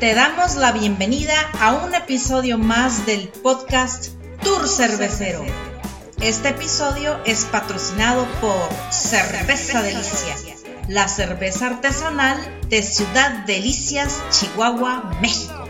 Te damos la bienvenida a un episodio más del podcast Tour Cervecero. Este episodio es patrocinado por Cerveza Delicia, la cerveza artesanal de Ciudad Delicias, Chihuahua, México.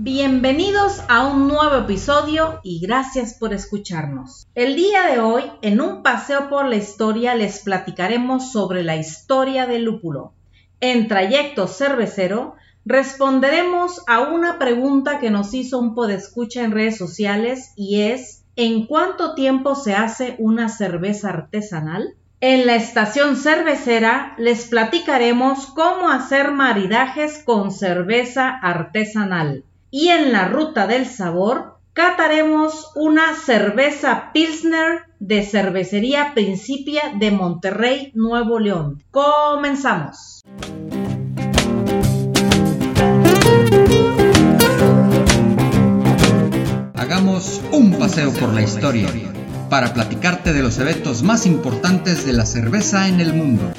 Bienvenidos a un nuevo episodio y gracias por escucharnos. El día de hoy, en un paseo por la historia, les platicaremos sobre la historia del lúpulo. En Trayecto Cervecero, responderemos a una pregunta que nos hizo un podescucha en redes sociales y es ¿en cuánto tiempo se hace una cerveza artesanal? En la estación cervecera les platicaremos cómo hacer maridajes con cerveza artesanal y en la ruta del sabor cataremos una cerveza Pilsner de Cervecería Principia de Monterrey, Nuevo León. Comenzamos. Hagamos un paseo por la historia para platicarte de los eventos más importantes de la cerveza en el mundo.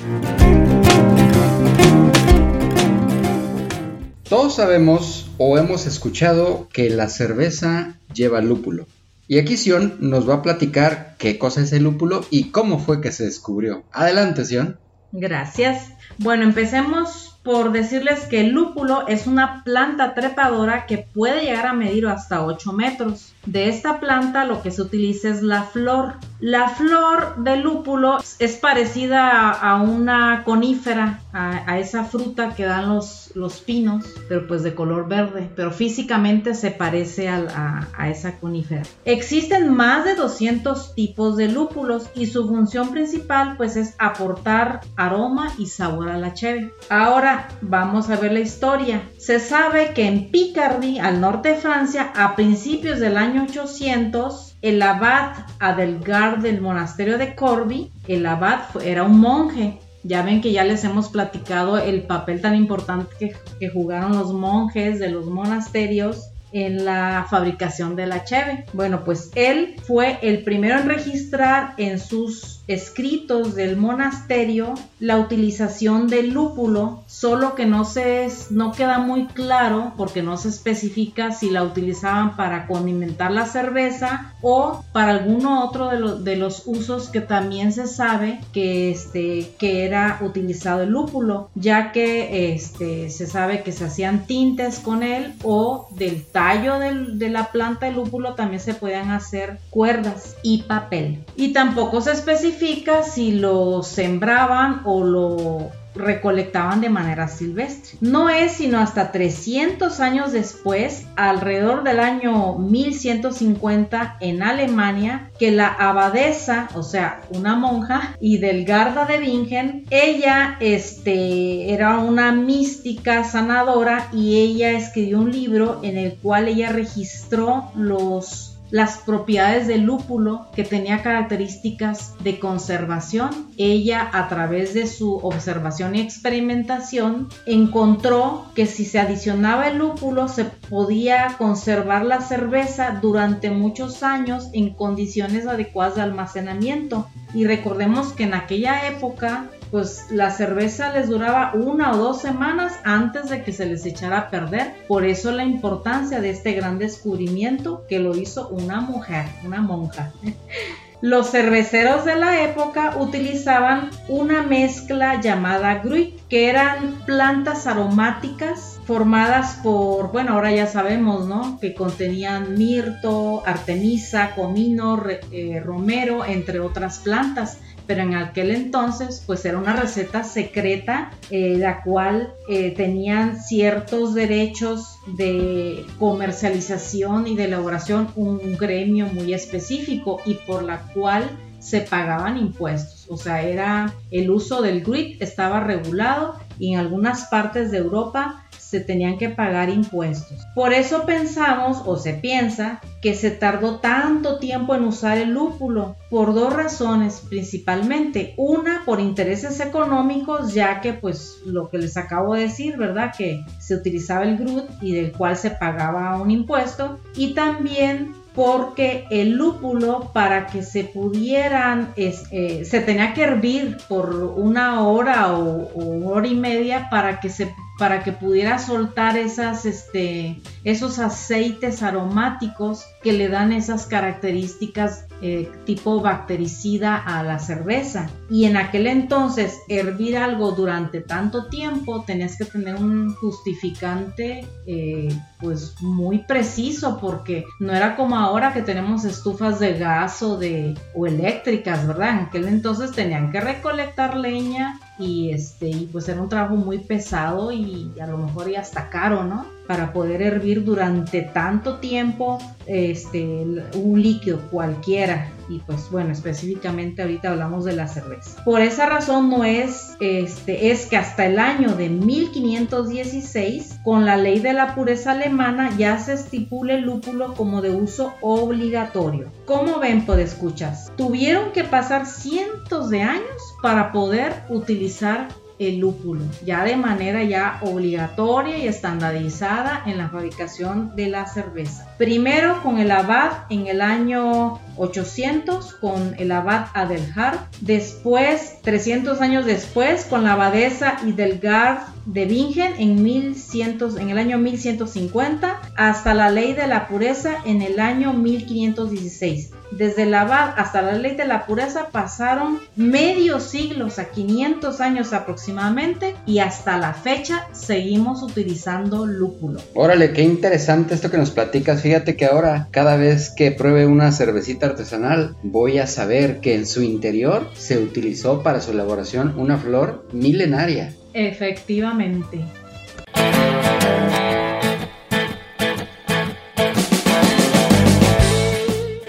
Todos sabemos o hemos escuchado que la cerveza lleva lúpulo. Y aquí Sion nos va a platicar qué cosa es el lúpulo y cómo fue que se descubrió. Adelante, Sion. Gracias. Bueno, empecemos por decirles que el lúpulo es una planta trepadora que puede llegar a medir hasta 8 metros. De esta planta lo que se utiliza es la flor. La flor del lúpulo es parecida a una conífera, a, esa fruta que dan los, los, pinos, pero pues de color verde, pero físicamente se parece a, esa conífera. Existen más de 200 tipos de lúpulos y su función principal pues es aportar aroma y sabor a la cheve. Ahora vamos a ver la historia. Se sabe que en Picardy, al norte de Francia, a principios del año 800, el abad Adelgar del monasterio de Corby, el abad era un monje. Ya ven que ya les hemos platicado el papel tan importante que, jugaron los monjes de los monasterios en la fabricación de la cheve. Bueno, pues él fue el primero en registrar en sus escritos del monasterio la utilización del lúpulo, solo que no se no queda muy claro porque no se especifica si la utilizaban para condimentar la cerveza o para alguno otro de, de los usos que también se sabe que este que era utilizado el lúpulo, ya que este se sabe que se hacían tintes con él o del tallo de la planta de lúpulo también se podían hacer cuerdas y papel. Y tampoco se especifica si lo sembraban o lo recolectaban de manera silvestre. No es sino hasta 300 años después, alrededor del año 1150 en Alemania, que la abadesa, o sea, una monja, y Delgarda de Bingen, ella este, era una mística sanadora y ella escribió un libro en el cual ella registró los las propiedades del lúpulo que tenía características de conservación. Ella a través de su observación y experimentación encontró que si se adicionaba el lúpulo se podía conservar la cerveza durante muchos años en condiciones adecuadas de almacenamiento. Y recordemos que en aquella época pues la cerveza les duraba una o dos semanas antes de que se les echara a perder. Por eso la importancia de este gran descubrimiento que lo hizo una mujer, una monja. Los cerveceros de la época utilizaban una mezcla llamada gruit, que eran plantas aromáticas formadas por, bueno, ahora ya sabemos, ¿no? Que contenían mirto, artemisa, comino, eh, romero, entre otras plantas pero en aquel entonces pues era una receta secreta eh, la cual eh, tenían ciertos derechos de comercialización y de elaboración un gremio muy específico y por la cual se pagaban impuestos. O sea, era el uso del grit estaba regulado y en algunas partes de Europa se tenían que pagar impuestos. Por eso pensamos o se piensa que se tardó tanto tiempo en usar el lúpulo, por dos razones principalmente. Una, por intereses económicos, ya que pues lo que les acabo de decir, ¿verdad? Que se utilizaba el GRUT y del cual se pagaba un impuesto. Y también porque el lúpulo para que se pudieran, eh, se tenía que hervir por una hora o, o, hora y media para que se para que pudiera soltar esas, este, esos aceites aromáticos que le dan esas características eh, tipo bactericida a la cerveza. Y en aquel entonces, hervir algo durante tanto tiempo, tenías que tener un justificante eh, pues muy preciso, porque no era como ahora que tenemos estufas de gas o, de, o eléctricas, ¿verdad? En aquel entonces tenían que recolectar leña y este y pues era un trabajo muy pesado y a lo mejor ya hasta caro, ¿no? Para poder hervir durante tanto tiempo este un líquido cualquiera y pues bueno, específicamente ahorita hablamos de la cerveza. Por esa razón no es este es que hasta el año de 1516 con la ley de la pureza alemana ya se estipula el lúpulo como de uso obligatorio. Como ven, escuchas, tuvieron que pasar cientos de años para poder utilizar el lúpulo, ya de manera ya obligatoria y estandarizada en la fabricación de la cerveza. Primero con el abad en el año 800 con el abad Adelhard, después 300 años después con la abadesa Idelgard de Bingen en, 1100, en el año 1150 hasta la ley de la pureza en el año 1516. Desde el abad hasta la ley de la pureza pasaron medio siglo, o sea, 500 años aproximadamente, y hasta la fecha seguimos utilizando lúpulo. Órale, qué interesante esto que nos platicas. Fíjate que ahora, cada vez que pruebe una cervecita artesanal, voy a saber que en su interior se utilizó para su elaboración una flor milenaria. Efectivamente.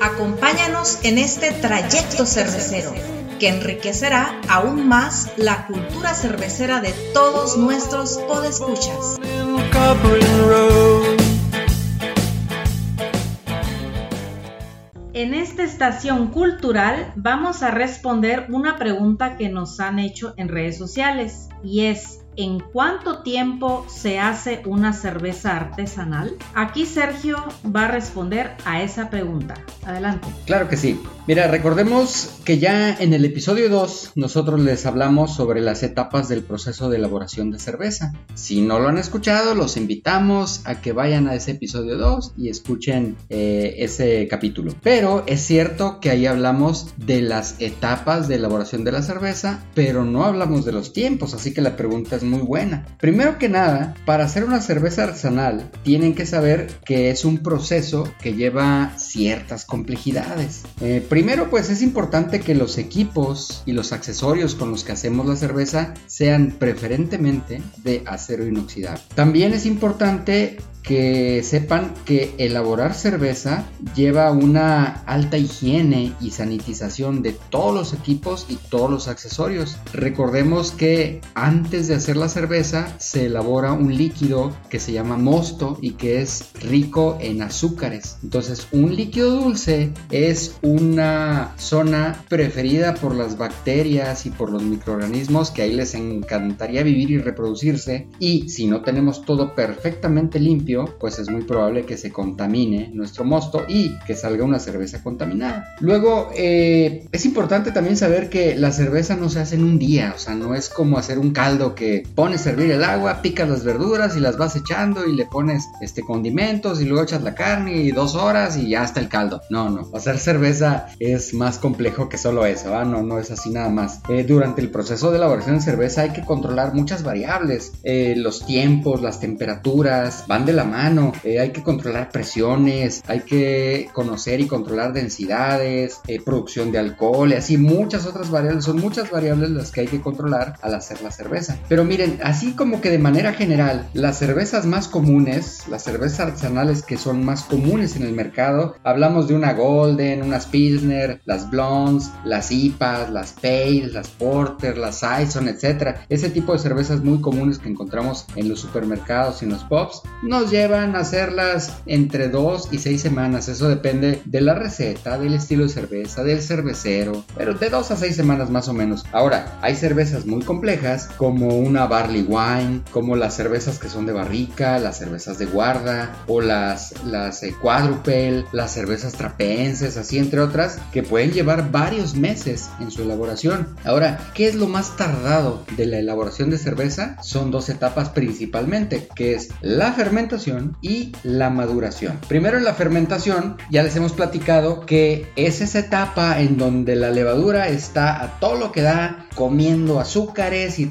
Acompáñanos en este trayecto cervecero que enriquecerá aún más la cultura cervecera de todos nuestros podescuchas. En esta estación cultural vamos a responder una pregunta que nos han hecho en redes sociales y es ¿En cuánto tiempo se hace una cerveza artesanal? Aquí Sergio va a responder a esa pregunta. Adelante. Claro que sí. Mira, recordemos que ya en el episodio 2 nosotros les hablamos sobre las etapas del proceso de elaboración de cerveza. Si no lo han escuchado, los invitamos a que vayan a ese episodio 2 y escuchen eh, ese capítulo. Pero es cierto que ahí hablamos de las etapas de elaboración de la cerveza, pero no hablamos de los tiempos, así que la pregunta muy buena. Primero que nada, para hacer una cerveza artesanal tienen que saber que es un proceso que lleva ciertas complejidades. Eh, primero pues es importante que los equipos y los accesorios con los que hacemos la cerveza sean preferentemente de acero inoxidable. También es importante que sepan que elaborar cerveza lleva una alta higiene y sanitización de todos los equipos y todos los accesorios. Recordemos que antes de hacer la cerveza se elabora un líquido que se llama mosto y que es rico en azúcares. Entonces un líquido dulce es una zona preferida por las bacterias y por los microorganismos que ahí les encantaría vivir y reproducirse y si no tenemos todo perfectamente limpio pues es muy probable que se contamine nuestro mosto y que salga una cerveza contaminada. Luego, eh, es importante también saber que la cerveza no se hace en un día, o sea, no es como hacer un caldo que pones a hervir el agua, picas las verduras y las vas echando y le pones este condimentos y luego echas la carne y dos horas y ya está el caldo. No, no, hacer cerveza es más complejo que solo eso, ¿ah? no, no es así nada más. Eh, durante el proceso de elaboración de cerveza hay que controlar muchas variables, eh, los tiempos, las temperaturas, van de la mano, eh, hay que controlar presiones, hay que conocer y controlar densidades, eh, producción de alcohol y así muchas otras variables, son muchas variables las que hay que controlar al hacer la cerveza. Pero miren, así como que de manera general, las cervezas más comunes, las cervezas artesanales que son más comunes en el mercado, hablamos de una Golden, unas Pilsner, las Blondes, las IPAs, las Pale, las Porter, las Saison, etcétera. Ese tipo de cervezas muy comunes que encontramos en los supermercados y en los pubs nos llevan a hacerlas entre 2 y 6 semanas. Eso depende de la receta, del estilo de cerveza, del cervecero, pero de 2 a 6 semanas más o menos. Ahora, hay cervezas muy complejas como una barley wine, como las cervezas que son de barrica, las cervezas de guarda o las, las eh, las cervezas trapenses, así entre otras, que pueden llevar varios meses en su elaboración. Ahora, ¿qué es lo más tardado de la elaboración de cerveza? Son dos etapas principalmente, que es la fermentación y la maduración. Primero en la fermentación, ya les hemos platicado que es esa etapa en donde la levadura está a todo lo que da comiendo azúcares y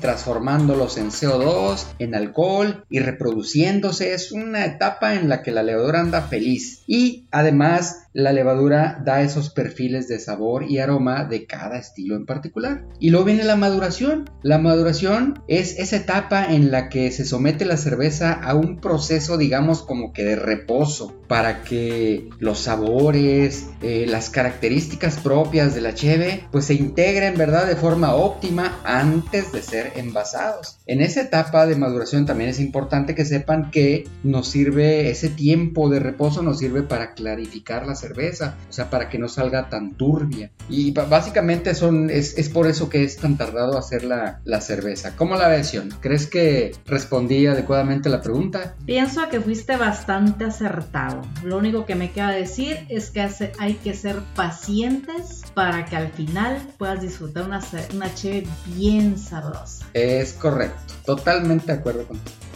transformándolos en CO2, en alcohol y reproduciéndose. Es una etapa en la que la levadura anda feliz. Y además la levadura da esos perfiles de sabor y aroma de cada estilo en particular. Y luego viene la maduración. La maduración es esa etapa en la que se somete la cerveza a un proceso, digamos, como que de reposo para que los sabores, eh, las características propias de la cheve, pues se integren, ¿verdad?, de forma óptima antes de ser envasados. En esa etapa de maduración también es importante que sepan que nos sirve ese tiempo de reposo, nos sirve para clarificar la cerveza, o sea, para que no salga tan turbia. Y básicamente son, es, por eso que es tan tardado hacer la, la cerveza. ¿Cómo la versión? ¿Crees que respondí adecuadamente la pregunta? Pienso que fuiste bastante acertado. Lo único que me queda decir es que hay que ser pacientes para que al final puedas disfrutar una, una cheve bien sabrosa. Es correcto, totalmente de acuerdo contigo.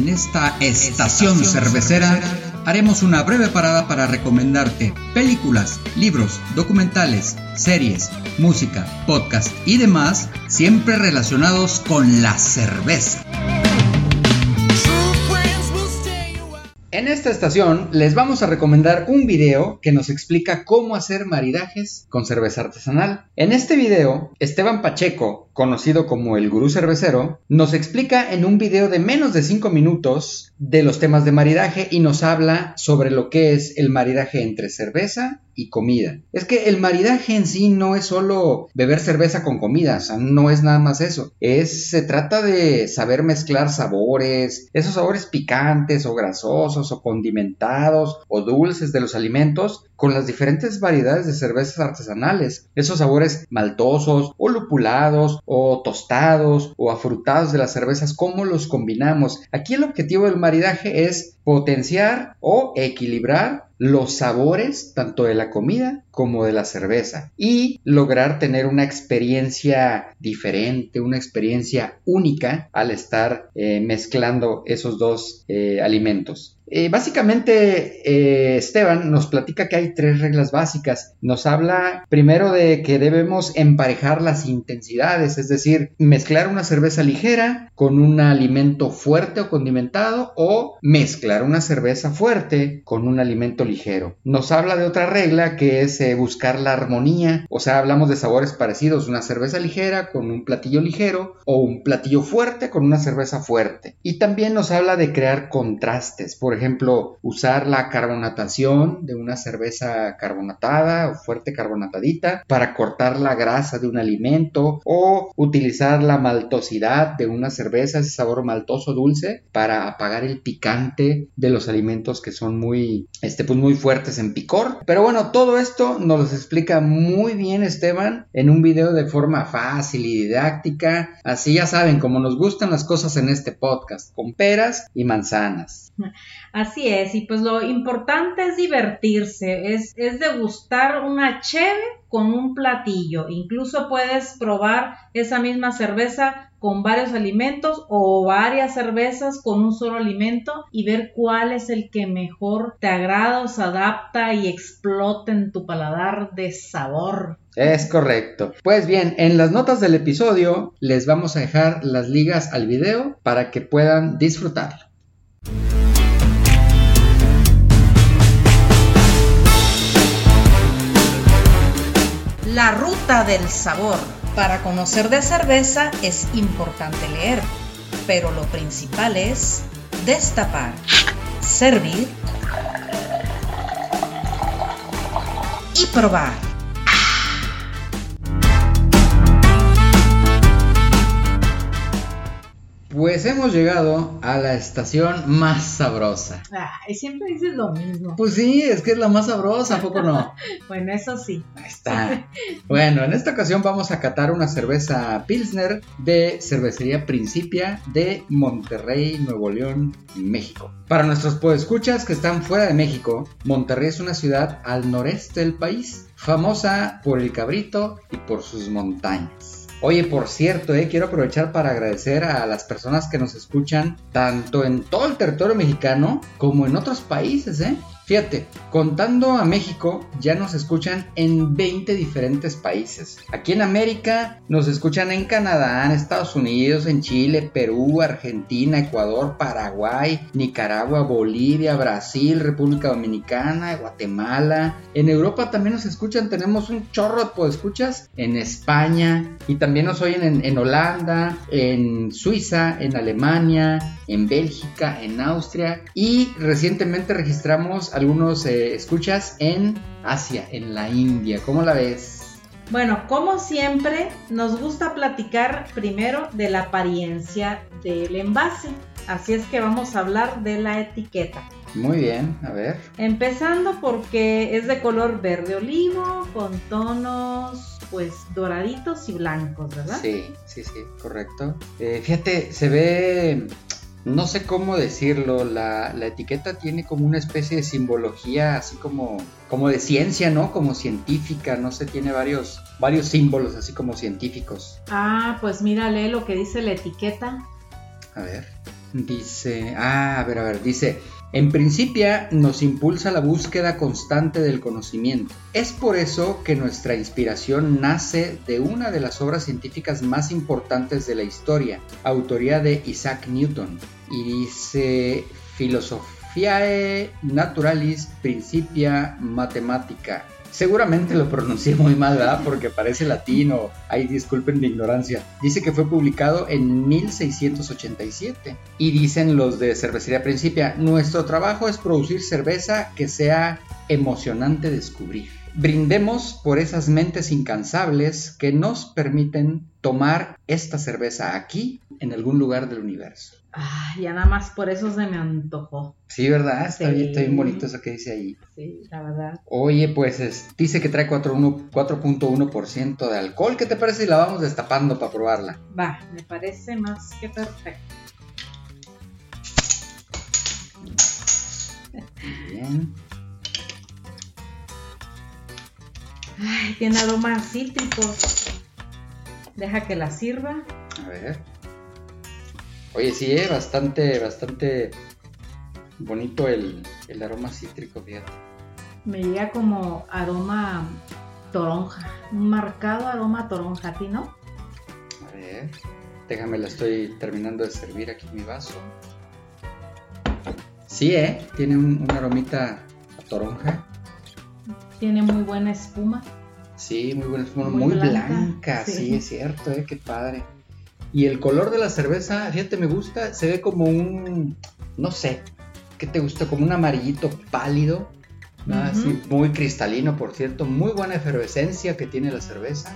En esta estación cervecera haremos una breve parada para recomendarte películas, libros, documentales, series, música, podcast y demás, siempre relacionados con la cerveza. En esta estación les vamos a recomendar un video que nos explica cómo hacer maridajes con cerveza artesanal. En este video, Esteban Pacheco, conocido como el gurú cervecero, nos explica en un video de menos de 5 minutos de los temas de maridaje y nos habla sobre lo que es el maridaje entre cerveza y comida. Es que el maridaje en sí no es solo beber cerveza con comida, no es nada más eso. Es, se trata de saber mezclar sabores, esos sabores picantes o grasosos o condimentados o dulces de los alimentos con las diferentes variedades de cervezas artesanales. Esos sabores maltosos o lupulados o tostados o afrutados de las cervezas, ¿cómo los combinamos? Aquí el objetivo del maridaje es potenciar o equilibrar los sabores tanto de la comida como de la cerveza y lograr tener una experiencia diferente, una experiencia única al estar eh, mezclando esos dos eh, alimentos. Eh, básicamente, Esteban nos platica que hay tres reglas básicas. Nos habla primero de que debemos emparejar las intensidades, es decir, mezclar una cerveza ligera con un alimento fuerte o condimentado o mezclar una cerveza fuerte con un alimento ligero. Nos habla de otra regla que es buscar la armonía, o sea, hablamos de sabores parecidos, una cerveza ligera con un platillo ligero o un platillo fuerte con una cerveza fuerte. Y también nos habla de crear contrastes, por usar la carbonatación de una cerveza carbonatada o fuerte carbonatadita para cortar la grasa de un alimento o utilizar la maltosidad de una cerveza, ese sabor maltoso dulce para apagar el picante de los alimentos que son muy, este, pues muy fuertes en picor. Pero bueno, todo esto nos los explica muy bien Esteban en un video de forma fácil y didáctica. Así ya saben, como nos gustan las cosas en este podcast, con peras y manzanas. Así es, y pues lo importante es divertirse, es, es degustar una cheve con un platillo. Incluso puedes probar esa misma cerveza con varios alimentos o varias cervezas con un solo alimento y ver cuál es el que mejor te agrada se adapta y explota en tu paladar de sabor. Es correcto. Pues bien, en las notas del episodio les vamos a dejar las ligas al video para que puedan disfrutarlo. La ruta del sabor. Para conocer de cerveza es importante leer, pero lo principal es destapar, servir y probar. Pues hemos llegado a la estación más sabrosa. Ay, siempre dices lo mismo. Pues sí, es que es la más sabrosa, ¿a poco no? bueno, eso sí. Ahí está. Bueno, en esta ocasión vamos a catar una cerveza Pilsner de Cervecería Principia de Monterrey, Nuevo León, México. Para nuestros podescuchas que están fuera de México, Monterrey es una ciudad al noreste del país, famosa por el cabrito y por sus montañas. Oye, por cierto, eh, quiero aprovechar para agradecer a las personas que nos escuchan tanto en todo el territorio mexicano como en otros países, ¿eh? Fíjate, contando a México, ya nos escuchan en 20 diferentes países. Aquí en América nos escuchan en Canadá, en Estados Unidos, en Chile, Perú, Argentina, Ecuador, Paraguay, Nicaragua, Bolivia, Brasil, República Dominicana, Guatemala. En Europa también nos escuchan, tenemos un chorro de escuchas en España y también nos oyen en, en Holanda, en Suiza, en Alemania, en Bélgica, en Austria y recientemente registramos algunos eh, escuchas en Asia, en la India. ¿Cómo la ves? Bueno, como siempre, nos gusta platicar primero de la apariencia del envase. Así es que vamos a hablar de la etiqueta. Muy bien, a ver. Empezando porque es de color verde olivo con tonos pues doraditos y blancos, ¿verdad? Sí, sí, sí, correcto. Eh, fíjate, se ve no sé cómo decirlo, la, etiqueta tiene como una especie de simbología así como, como de ciencia, ¿no? Como científica, no sé, tiene varios, varios símbolos así como científicos. Ah, pues mira, lee lo que dice la etiqueta. A ver, dice, ah, a ver, a ver, dice, en principio nos impulsa la búsqueda constante del conocimiento. Es por eso que nuestra inspiración nace de una de las obras científicas más importantes de la historia, autoría de Isaac Newton, y dice Philosophiae Naturalis Principia Mathematica Seguramente lo pronuncié muy mal, ¿verdad? Porque parece latino. Ay, disculpen mi ignorancia. Dice que fue publicado en 1687. Y dicen los de Cervecería Principia, nuestro trabajo es producir cerveza que sea emocionante descubrir. Brindemos por esas mentes incansables que nos permiten tomar esta cerveza aquí, en algún lugar del universo. Ah, ya nada más por eso se me antojó. Sí, ¿verdad? Está, bien, bonito eso que dice ahí. Sí, la verdad. Oye, pues dice que trae 4.1% de alcohol. ¿Qué te parece si la vamos destapando para probarla? Va, me parece más que perfecto. Bien. Ay, tiene aromas cítricos. Deja que la sirva. A ver. Oye, sí, eh, bastante, bastante bonito el, aroma cítrico, fíjate. Me llega como aroma toronja, un marcado aroma toronja, ¿a ti no? A ver, déjame, la estoy terminando de servir aquí en mi vaso. Sí, ¿eh? Tiene un, aromita a toronja. Tiene muy buena espuma. Sí, muy buena espuma, muy, blanca, sí. sí. es cierto, ¿eh? Qué padre. Y el color de la cerveza, fíjate, me gusta, se ve como un, no sé, ¿qué te gusta? Como un amarillito pálido, así muy cristalino, por cierto, muy buena efervescencia que tiene la cerveza.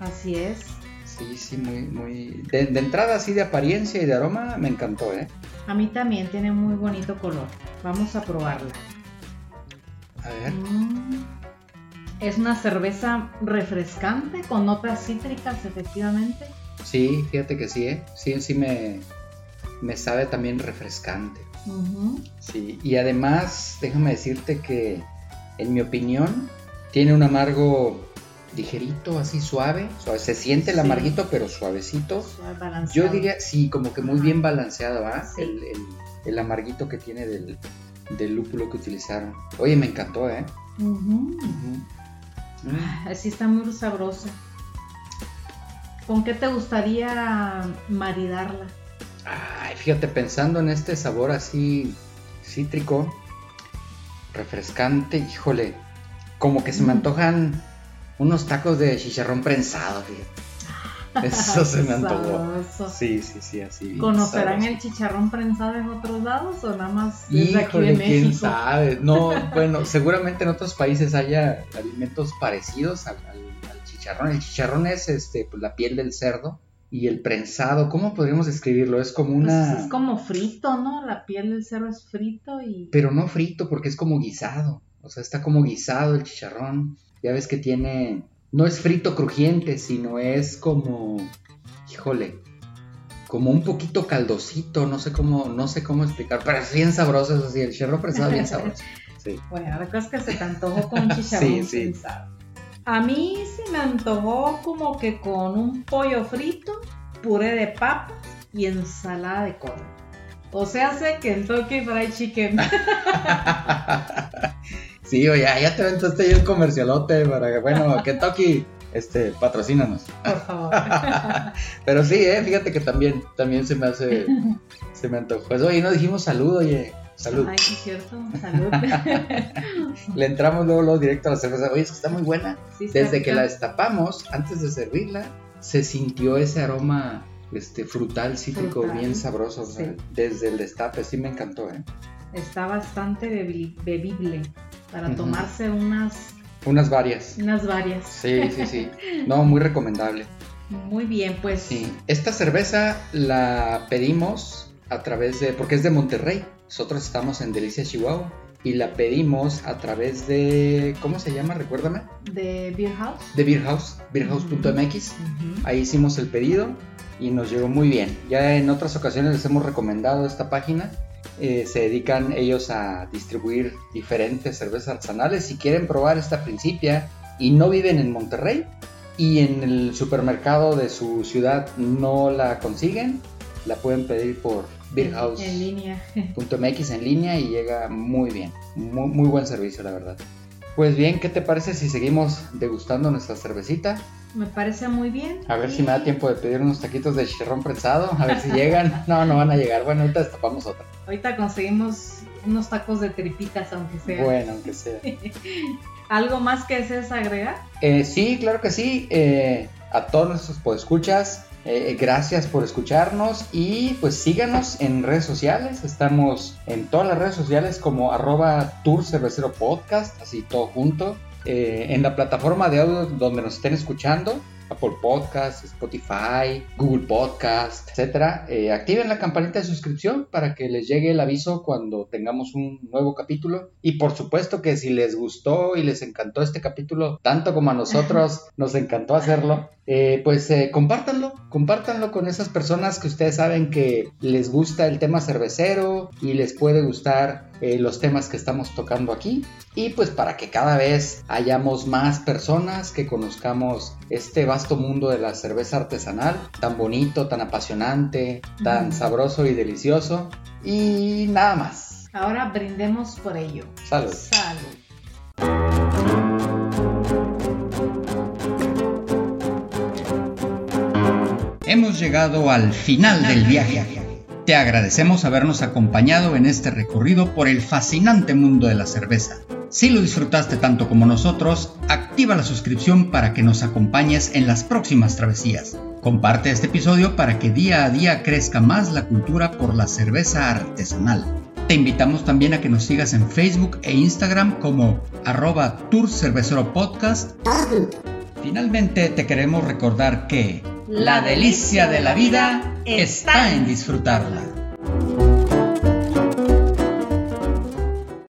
Así es. Sí, sí, muy, muy... De, entrada así de apariencia y de aroma me encantó, ¿eh? A mí también tiene muy bonito color. Vamos a probarla. A ver. Mm. Es una cerveza refrescante con notas cítricas, efectivamente. Sí, fíjate que sí, ¿eh? Sí, sí me, me sabe también refrescante. Sí, y además, déjame decirte que, en mi opinión, tiene un amargo ligerito, así suave, suave. Se siente el amarguito, pero suavecito. Yo diría, sí, como que muy bien balanceado, ¿ah? El, amarguito que tiene del, lúpulo que utilizaron. Oye, me encantó, ¿eh? Así está muy sabrosa. ¿Con qué te gustaría maridarla? Ay, fíjate, pensando en este sabor así cítrico, refrescante, híjole, como que se me mm. antojan unos tacos de chicharrón prensado, fíjate. Eso se me antojó. Sí, sí, sí, así. ¿Conocerán el chicharrón prensado en otros lados o nada más desde aquí de México? quién sabe. No, bueno, seguramente en otros países haya alimentos parecidos al, chicharrón. El chicharrón es este, pues, la piel del cerdo y el prensado, ¿cómo podríamos describirlo? Es como Pues una... es como frito, ¿no? La piel del cerdo es frito y... Pero no frito porque es como guisado. O sea, está como guisado el chicharrón. Ya ves que tiene... No es frito crujiente, sino es como... Híjole. Como un poquito caldosito, no sé cómo, no sé cómo explicar, pero es bien sabroso, eso sí, el chicharrón prensado es bien sabroso. Sí. Bueno, la cosa es que se te antojó con chicharrón Sí, sí. prensado. A mí sí me antojó como que con un pollo frito, puré de papas y ensalada de col. O sea, sé Kentucky Fried Chicken. Sí, oye, ya te aventaste ahí el comercialote para que, bueno, Kentucky, este, patrocínanos. Por favor. Pero sí, eh, fíjate que también, también se me hace, se me antojó. Pues, oye, no dijimos salud, oye, salud. Ay, sí es cierto. Salud. Le entramos luego, luego directo a la cerveza. Oye, es que está muy buena. Sí, Desde que la destapamos, antes de servirla, se sintió ese aroma este, frutal, cítrico, Frutal, bien sabroso. sí. desde el destape, sí me encantó, ¿eh? Está bastante bebi- bebible para tomarse unas, Unas varias. unas varias. Sí, sí, sí. No, muy recomendable. Muy bien, pues. Sí. Esta cerveza la pedimos a través de, porque es de Monterrey. Nosotros estamos en Delicia, Chihuahua. Y la pedimos a través de, ¿cómo se llama? Recuérdame. De Beer House. De Beer House, beerhouse.mx. Ahí hicimos el pedido y nos llegó muy bien. Ya en otras ocasiones les hemos recomendado esta página. Eh, se dedican ellos a distribuir diferentes cervezas artesanales. Si quieren probar esta Principia y no viven en Monterrey y en el supermercado de su ciudad no la consiguen, la pueden pedir por beerhouse.mx En línea. en línea y llega muy bien. Muy, muy buen servicio, la verdad. Pues bien, ¿qué te parece si seguimos degustando nuestra cervecita? Me parece muy bien. A ver Y si me da tiempo de pedir unos taquitos de chicharrón prensado, a ver si llegan. No, no van a llegar. Bueno, ahorita destapamos otra. Ahorita conseguimos unos tacos de tripitas, aunque sea. Bueno, aunque sea. ¿Algo más que desees agregar? Eh, sí, claro que sí. Eh, a todos nuestros podescuchas, eh, gracias por escucharnos y pues síganos en redes sociales. Estamos en todas las redes sociales como arroba Tour Cervecero Podcast, así todo junto. Eh, en la plataforma de audio donde nos estén escuchando, Apple Podcast, Spotify, Google Podcast, etcétera, eh, activen la campanita de suscripción para que les llegue el aviso cuando tengamos un nuevo capítulo. Y por supuesto que si les gustó y les encantó este capítulo, tanto como a nosotros nos encantó hacerlo, eh, pues eh, compártanlo, compártanlo con esas personas que ustedes saben que les gusta el tema cervecero y les puede gustar eh, los temas que estamos tocando aquí. Y pues para que cada vez hayamos más personas que conozcamos este vasto mundo de la cerveza artesanal, tan bonito, tan apasionante, tan Mm. sabroso y delicioso. Y nada más. Ahora brindemos por ello. Salud. Salud. Hemos llegado al final del viaje. Te agradecemos habernos acompañado en este recorrido por el fascinante mundo de la cerveza. Si lo disfrutaste tanto como nosotros, activa la suscripción para que nos acompañes en las próximas travesías. Comparte este episodio para que día a día crezca más la cultura por la cerveza artesanal. Te invitamos también a que nos sigas en Facebook e Instagram como arroba. Finalmente te queremos recordar que la delicia de la vida está en disfrutarla.